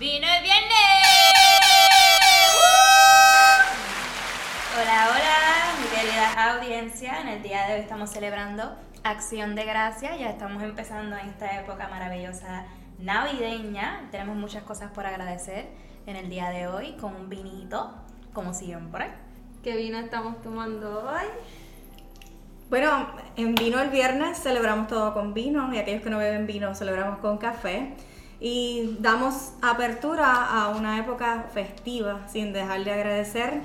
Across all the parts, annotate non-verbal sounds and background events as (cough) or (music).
¡Vino el viernes! Hola, hola, mi querida audiencia. En el día de hoy estamos celebrando Acción de Gracia. Ya estamos empezando en esta época maravillosa navideña. Tenemos muchas cosas por agradecer en el día de hoy con un vinito, como siempre. ¿Qué vino estamos tomando hoy? Bueno, en vino el viernes celebramos todo con vino y aquellos que no beben vino celebramos con café y damos apertura a una época festiva sin dejar de agradecer,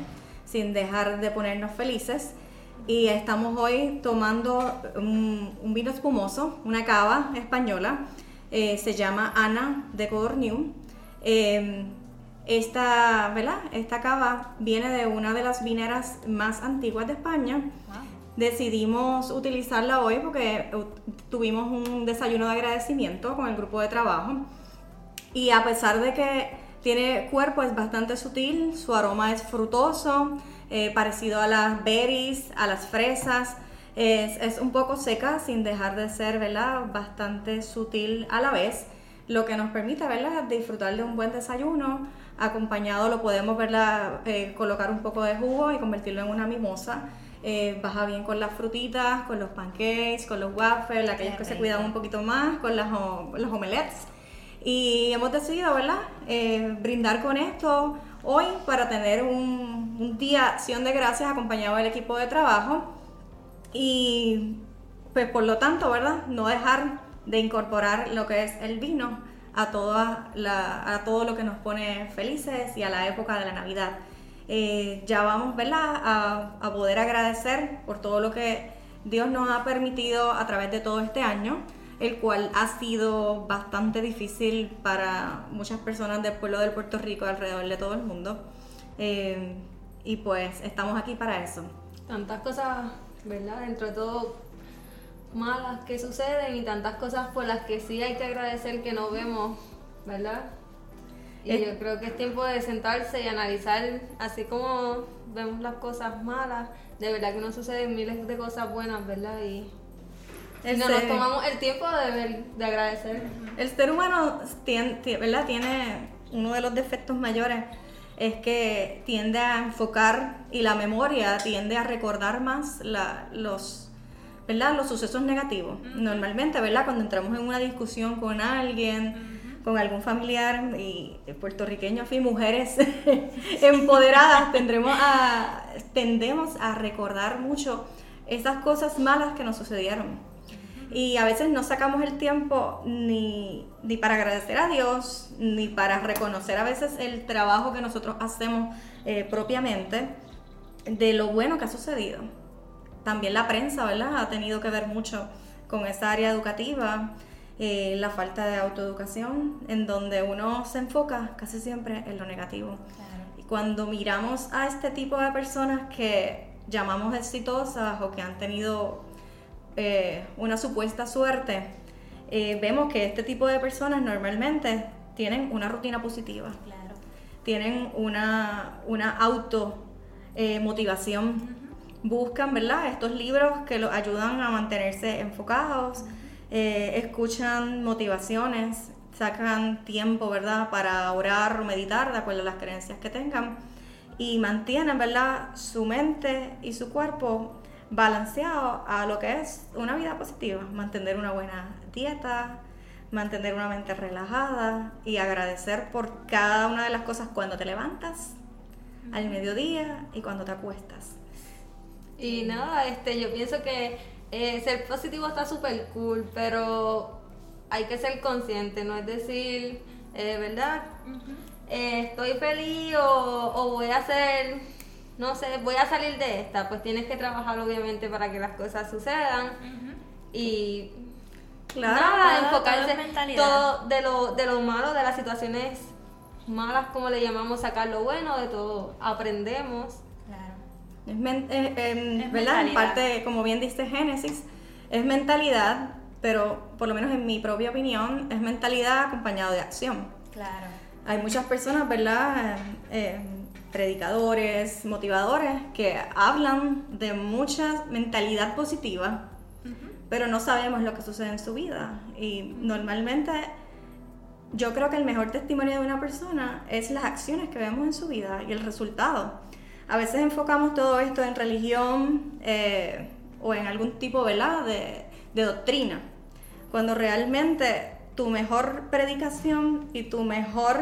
sin dejar de ponernos felices. Y estamos hoy tomando un, vino espumoso, una cava española, eh, se llama Ana de Codorniu. Eh, esta, ¿verdad? Esta cava viene de una de las vineras más antiguas de España. Decidimos utilizarla hoy porque tuvimos un desayuno de agradecimiento con el grupo de trabajo. Y a pesar de que tiene cuerpo, es bastante sutil, su aroma es frutoso, eh, parecido a las berries, a las fresas. Es, es, un poco seca sin dejar de ser ¿verdad? bastante sutil a la vez, lo que nos permite ¿verdad? disfrutar de un buen desayuno acompañado lo podemos verla, eh, colocar un poco de jugo y convertirlo en una mimosa. Eh, baja bien con las frutitas, con los pancakes, con los waffles, aquellos que se cuidan un poquito más, con las, los omelets. Y hemos decidido, ¿verdad?, eh, brindar con esto hoy para tener un, un día acción de gracias acompañado del equipo de trabajo. Y pues por lo tanto, ¿verdad?, no dejar de incorporar lo que es el vino a, toda a todo lo que nos pone felices y a la época de la Navidad. Eh, ya vamos A, a, poder agradecer por todo lo que Dios nos ha permitido a través de todo este año, el cual ha sido bastante difícil para muchas personas del pueblo de Puerto Rico alrededor de todo el mundo. Eh, y pues estamos aquí para eso. Tantas cosas, ¿verdad? Dentro de todo malas que suceden y tantas cosas por las que sí hay que agradecer que no vemos, ¿verdad? Y yo creo que es tiempo de sentarse y analizar, así como vemos las cosas malas, de verdad que no suceden miles de cosas buenas, ¿verdad? Y, no nos tomamos el tiempo de, de agradecer. El ser humano tiene, ¿verdad? tiene uno de los defectos mayores es que tiende a enfocar y la memoria tiende a recordar más la, los ¿verdad? Los sucesos negativos. Normalmente, ¿verdad? Cuando entramos en una discusión con alguien, con algún familiar y puertorriqueños y mujeres (laughs) empoderadas, tendremos a, tendemos a recordar mucho esas cosas malas que nos sucedieron. Y a veces no sacamos el tiempo ni, ni para agradecer a Dios, ni para reconocer a veces el trabajo que nosotros hacemos eh, propiamente de lo bueno que ha sucedido también la prensa, ¿verdad? Ha tenido que ver mucho con esa área educativa, eh, la falta de autoeducación, en donde uno se enfoca casi siempre en lo negativo. Y cuando miramos a este tipo de personas que llamamos exitosas o que han tenido eh, una supuesta suerte, eh, vemos que este tipo de personas normalmente tienen una rutina positiva, tienen una, una auto motivación buscan, ¿verdad? Estos libros que los ayudan a mantenerse enfocados, eh, escuchan motivaciones, sacan tiempo, ¿verdad? Para orar o meditar de acuerdo a las creencias que tengan y mantienen, ¿verdad? Su mente y su cuerpo balanceado a lo que es una vida positiva, mantener una buena dieta, mantener una mente relajada y agradecer por cada una de las cosas cuando te levantas, al mediodía y cuando te acuestas. Y nada, este, yo pienso que eh, ser positivo está súper cool, pero hay que ser consciente, no es decir, eh, ¿verdad? Eh, estoy feliz o, voy a hacer, no sé, voy a salir de esta. Pues tienes que trabajar obviamente para que las cosas sucedan. Y claro, nada, enfocarse todo de lo, de lo malo, de las situaciones malas, como le llamamos, sacar lo bueno de todo. Aprendemos es, em, ¿verdad? En parte, como bien dice Génesis, es mentalidad, pero por lo menos en mi propia opinión, es mentalidad acompañado de acción. Claro. Hay muchas personas, ¿verdad? Eh, predicadores, motivadores, que hablan de mucha mentalidad positiva, pero no sabemos lo que sucede en su vida. Y normalmente yo creo que el mejor testimonio de una persona es las acciones que vemos en su vida y el resultado. A veces enfocamos todo esto en religión eh, o en algún tipo De, de doctrina, cuando realmente tu mejor predicación y tu mejor,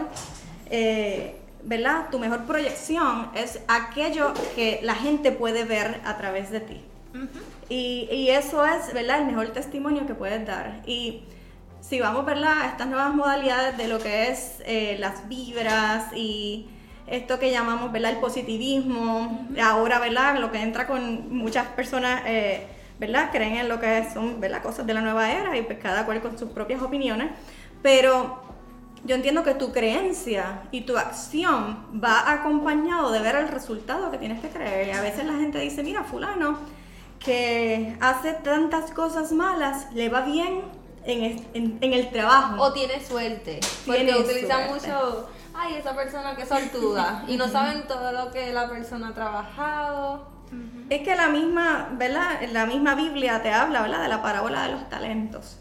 eh, ¿verdad? Tu mejor proyección es aquello que la gente puede ver a través de ti. y, y, eso es, ¿verdad? El mejor testimonio que puedes dar. Y si vamos, ¿verdad? A estas nuevas modalidades de lo que es eh, las vibras y esto que llamamos, ¿verdad? El positivismo. Ahora, ¿verdad? Lo que entra con muchas personas... Eh, ¿verdad? Creen en lo que son, ¿verdad? Cosas de la nueva era y pues cada cual con sus propias opiniones, pero yo entiendo que tu creencia y tu acción va acompañado de ver el resultado que tienes que creer. Y a veces la gente dice, mira, fulano, que hace tantas cosas malas, le va bien en, el trabajo. O tiene suerte. Porque utilizan mucho, ay, esa persona que sortuda. y no saben todo lo que la persona ha trabajado. Es que la misma, ¿verdad? La misma Biblia te habla, ¿verdad? De la parábola de los talentos.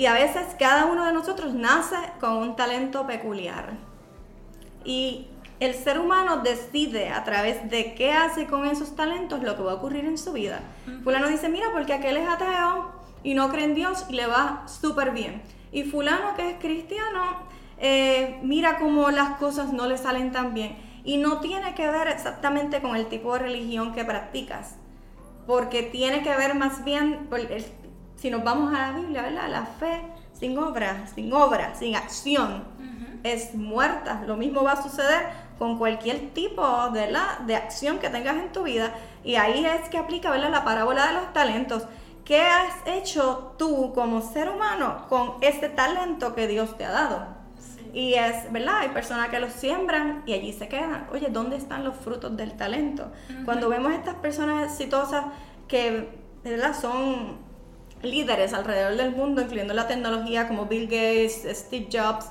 Y a veces cada uno de nosotros nace con un talento peculiar. Y el ser humano decide a través de qué hace con esos talentos lo que va a ocurrir en su vida. Fulano dice, mira, porque aquel es ateo y no cree en Dios y le va súper bien. Y fulano que es cristiano, eh, mira cómo las cosas no le salen tan bien. Y no tiene que ver exactamente con el tipo de religión que practicas, porque tiene que ver más bien, si nos vamos a la Biblia, ¿verdad? La fe sin obra, sin obra, sin acción, es muerta. Lo mismo va a suceder con cualquier tipo de, la, de acción que tengas en tu vida. Y ahí es que aplica ¿verdad? la parábola de los talentos. ¿Qué has hecho tú como ser humano con ese talento que Dios te ha dado? Y es, ¿verdad? Hay personas que los siembran y allí se quedan. Oye, ¿dónde están los frutos del talento? Cuando vemos estas personas exitosas que, ¿verdad? Son líderes alrededor del mundo, incluyendo la tecnología como Bill Gates, Steve Jobs,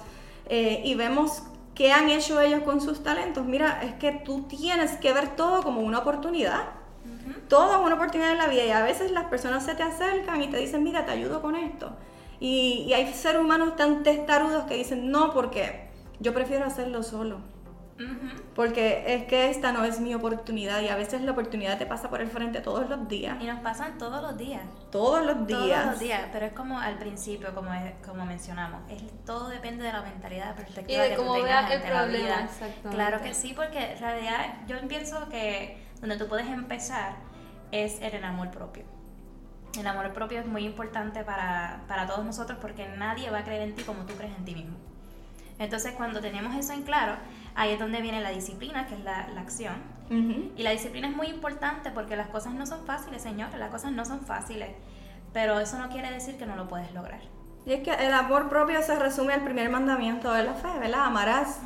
eh, y vemos qué han hecho ellos con sus talentos. Mira, es que tú tienes que ver todo como una oportunidad. Todo es una oportunidad en la vida y a veces las personas se te acercan y te dicen, mira, te ayudo con esto. Y, hay seres humanos tan testarudos que dicen, no, porque yo prefiero hacerlo solo. Porque es que esta no es mi oportunidad y a veces la oportunidad te pasa por el frente todos los días. Y nos pasan todos los días. Todos los días. Todos los días, pero es como al principio, como, como mencionamos, es, todo depende de la mentalidad, perspectiva y de cómo veas el problema. Claro que sí, porque en realidad yo pienso que donde tú puedes empezar es en el amor propio. El amor propio es muy importante para, todos nosotros porque nadie va a creer en ti como tú crees en ti mismo. Entonces, cuando tenemos eso en claro, ahí es donde viene la disciplina, que es la, acción. Y la disciplina es muy importante porque las cosas no son fáciles, señores, las cosas no son fáciles. Pero eso no quiere decir que no lo puedes lograr. Y es que el amor propio se resume al primer mandamiento de la fe, ¿verdad? Amarás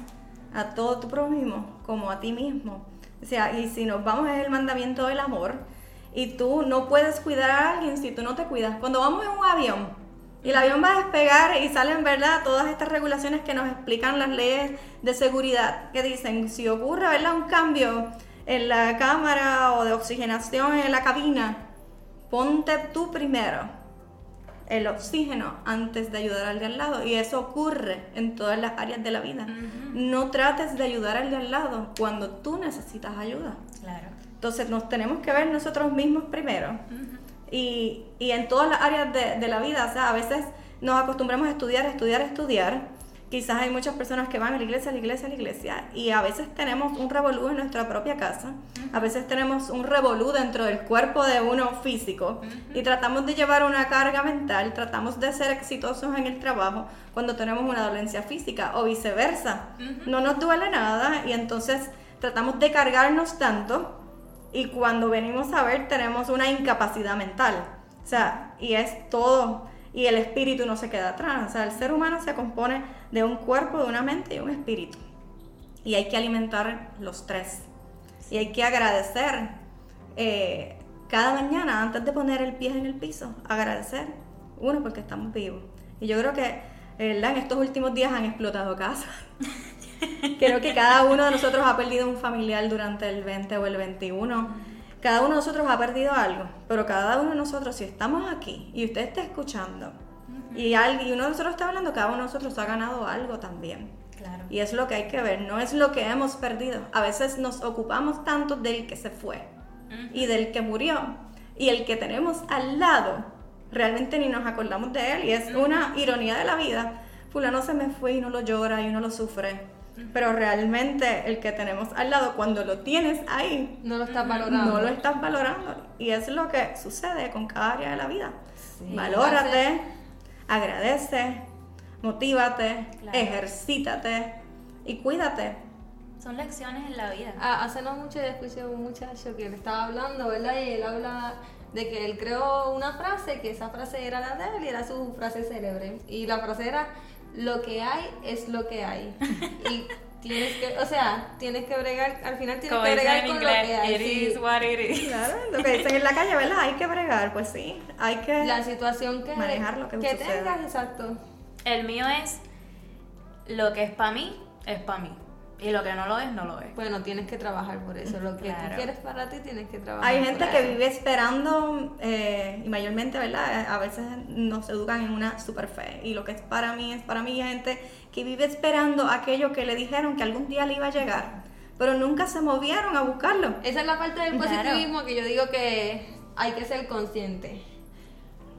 a todo tu prójimo como a ti mismo. O sea, y si nos vamos es el mandamiento del amor, y tú no puedes cuidar a alguien si tú no te cuidas. Cuando vamos en un avión y el avión va a despegar y salen, ¿verdad? Todas estas regulaciones que nos explican las leyes de seguridad, que dicen, si ocurre, ¿verdad? Un cambio en la cámara o de oxigenación en la cabina, ponte tú primero el oxígeno antes de ayudar al de al lado. Y eso ocurre en todas las áreas de la vida. No trates de ayudar al de al lado cuando tú necesitas ayuda. Claro. Entonces nos tenemos que ver nosotros mismos primero. Y, y, en todas las áreas de, de, la vida, o sea, a veces nos acostumbramos a estudiar, estudiar, estudiar. Quizás hay muchas personas que van a la iglesia, a la iglesia, a la iglesia. Y a veces tenemos un revolú en nuestra propia casa. A veces tenemos un revolú dentro del cuerpo de uno físico. Y tratamos de llevar una carga mental, tratamos de ser exitosos en el trabajo cuando tenemos una dolencia física o viceversa. No nos duele nada y entonces tratamos de cargarnos tanto y cuando venimos a ver tenemos una incapacidad mental. O sea, y es todo, y el espíritu no se queda atrás. O sea, el ser humano se compone de un cuerpo, de una mente y un espíritu. Y hay que alimentar los tres. Y hay que agradecer eh, cada mañana antes de poner el pie en el piso. Agradecer. Uno, porque estamos vivos. Y yo creo que en estos últimos días han explotado casas. (laughs) (laughs) Creo que cada uno de nosotros ha perdido un familiar durante el 20 o el 21. Cada uno de nosotros ha perdido algo, pero cada uno de nosotros, si estamos aquí y usted está escuchando, y, y uno de nosotros está hablando, cada uno de nosotros ha ganado algo también. Claro. Y es lo que hay que ver, no es lo que hemos perdido. A veces nos ocupamos tanto del que se fue y del que murió y el que tenemos al lado, realmente ni nos acordamos de él y es una ironía de la vida. Fulano se me fue y uno lo llora y uno lo sufre. Pero realmente el que tenemos al lado, cuando lo tienes ahí, no lo estás valorando. No lo estás valorando. Y es lo que sucede con cada área de la vida. Valórate, agradece, motívate, ejercítate y cuídate. Son lecciones en la vida. Ah, hace no mucho escuché a un muchacho que le estaba hablando, ¿verdad? Y él habla de que él creó una frase, que esa frase era la de él y era su frase célebre. Y la frase era, lo que hay es lo que hay. y (laughs) tienes que, o sea, tienes que bregar, al final tienes que bregar con lo que hay. It is what it is. Claro, lo que dicen en la calle, ¿verdad? Hay que bregar, pues sí, hay que la situación que manejar lo que, que tengas, exacto. El mío es lo que es para mí, es para mí. Y lo que no lo es, no lo es. Bueno, tienes que trabajar por eso. Lo que tú quieres para ti, tienes que trabajar. Hay gente que vive esperando, eh, y mayormente, ¿verdad? A veces nos educan en una super fe. Y lo que es para mí, es para mí. Hay gente que vive esperando aquello que le dijeron que algún día le iba a llegar. Pero nunca se movieron a buscarlo. Esa es la parte del positivismo que yo digo que hay que ser consciente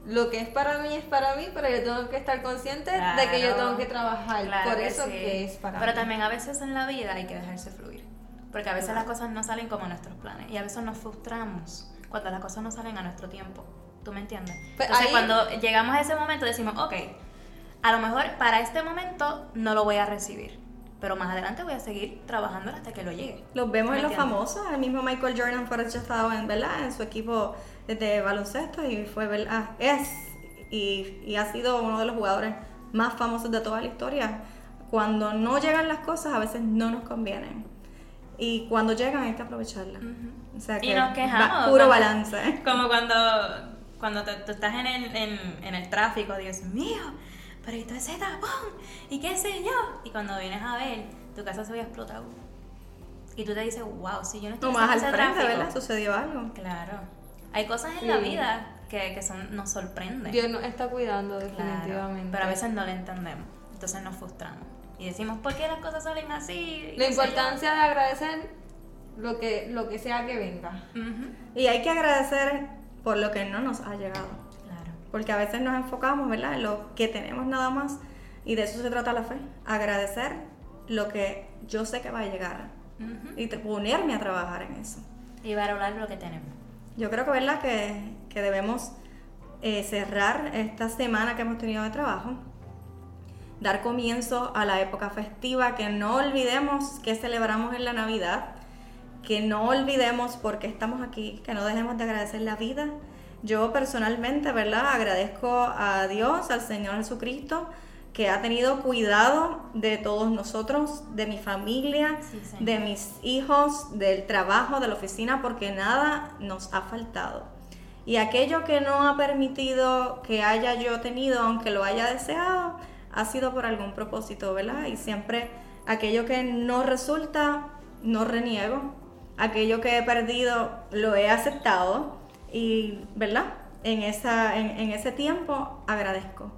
lo que es para mí es para mí, pero yo tengo que estar consciente de que yo tengo que trabajar por eso que, es para pero también a veces en la vida hay que dejarse fluir, porque a veces las cosas no salen como nuestros planes y a veces nos frustramos cuando las cosas no salen a nuestro tiempo. ¿Tú me entiendes? Pues Entonces cuando llegamos a ese momento decimos, ok, a lo mejor para este momento no lo voy a recibir. Pero más adelante voy a seguir trabajando hasta que lo llegue. Los vemos en los famosos. El mismo Michael Jordan fue rechazado en, ¿verdad? en su equipo de baloncesto y fue, ¿verdad? Es y, y, ha sido uno de los jugadores más famosos de toda la historia. Cuando no llegan las cosas, a veces no nos convienen. Y cuando llegan hay que aprovecharlas. o sea que y nos quejamos. puro balance. Como cuando, cuando tú estás en el, en, en el tráfico, Dios mío, pero esto es tapón, y qué sé yo. Y cuando vienes a ver, tu casa se había explotado. Y tú te dices, wow, si yo no estoy en más al frente, ¿verdad? Sucedió algo. Claro. Hay cosas en la vida que, que son, nos sorprenden. Dios nos está cuidando definitivamente. pero a veces no lo entendemos. Entonces nos frustramos. Y decimos, ¿por qué las cosas salen así? La importancia de agradecer lo que, lo que sea que venga. Y hay que agradecer por lo que no nos ha llegado. Porque a veces nos enfocamos, ¿verdad? En lo que tenemos nada más. Y de eso se trata la fe. Agradecer lo que yo sé que va a llegar. Y ponerme a trabajar en eso. Y valorar lo que tenemos. Yo creo que, ¿verdad? Que, que debemos eh, cerrar esta semana que hemos tenido de trabajo, dar comienzo a la época festiva, que no olvidemos que celebramos en la Navidad, que no olvidemos por qué estamos aquí, que no dejemos de agradecer la vida. Yo personalmente, ¿verdad? Agradezco a Dios, al Señor Jesucristo, que ha tenido cuidado de todos nosotros, de mi familia, de mis hijos, del trabajo, de la oficina, porque nada nos ha faltado. Y aquello que no ha permitido que haya yo tenido, aunque lo haya deseado, ha sido por algún propósito, ¿verdad? Y siempre aquello que no resulta, no reniego. Aquello que he perdido, lo he aceptado. Y, ¿verdad? En, esa, en ese tiempo agradezco.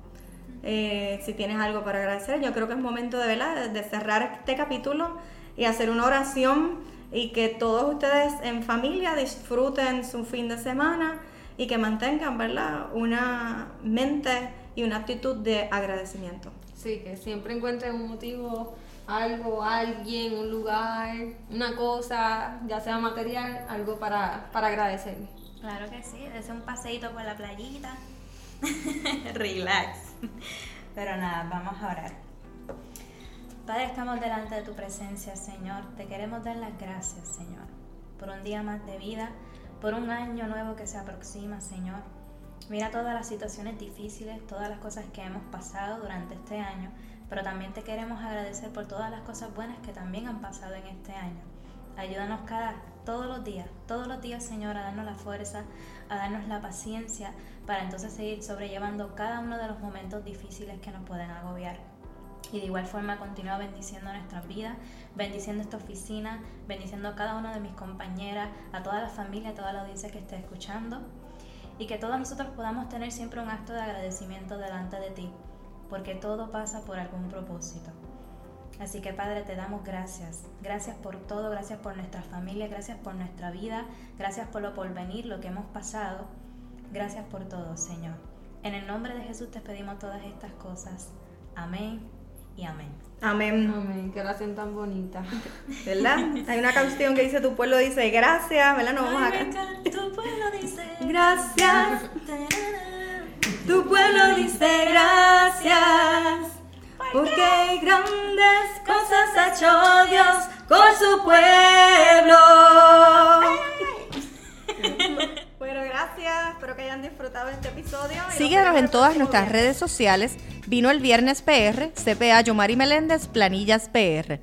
Eh, si tienes algo para agradecer, yo creo que es momento de, ¿verdad? de cerrar este capítulo y hacer una oración y que todos ustedes en familia disfruten su fin de semana y que mantengan ¿verdad? una mente y una actitud de agradecimiento. Sí, que siempre encuentren un motivo, algo, alguien, un lugar, una cosa, ya sea material, algo para, para agradecer. Claro que sí, desde un paseíto por la playita. (laughs) Relax. Pero nada, vamos a orar. Padre, estamos delante de tu presencia, Señor. Te queremos dar las gracias, Señor, por un día más de vida, por un año nuevo que se aproxima, Señor. Mira todas las situaciones difíciles, todas las cosas que hemos pasado durante este año, pero también te queremos agradecer por todas las cosas buenas que también han pasado en este año. Ayúdanos cada, todos los días, todos los días, Señor, a darnos la fuerza, a darnos la paciencia para entonces seguir sobrellevando cada uno de los momentos difíciles que nos pueden agobiar. Y de igual forma continúa bendiciendo nuestras vidas, bendiciendo esta oficina, bendiciendo a cada una de mis compañeras, a toda la familia, a toda la audiencia que esté escuchando. y que todos nosotros podamos tener siempre un acto de agradecimiento delante de ti, porque todo pasa por algún propósito. Así que Padre, te damos gracias. Gracias por todo, gracias por nuestra familia, gracias por nuestra vida, gracias por lo porvenir, lo que hemos pasado. Gracias por todo, Señor. En el nombre de Jesús te pedimos todas estas cosas. Amén y amén. Amén. Amén, que la hacen tan bonita. (laughs) ¿Verdad? Hay una canción que dice tu pueblo dice gracias, ¿verdad? No vamos a Ay, Tu pueblo dice Gracias. Tu pueblo dice gracias. Porque grandes cosas ha hecho Dios con su pueblo. (laughs) Bueno, gracias. Espero que hayan disfrutado este episodio. Síguenos en todas nuestras redes sociales. Vino el viernes PR, CPA Yomari Meléndez, Planillas PR.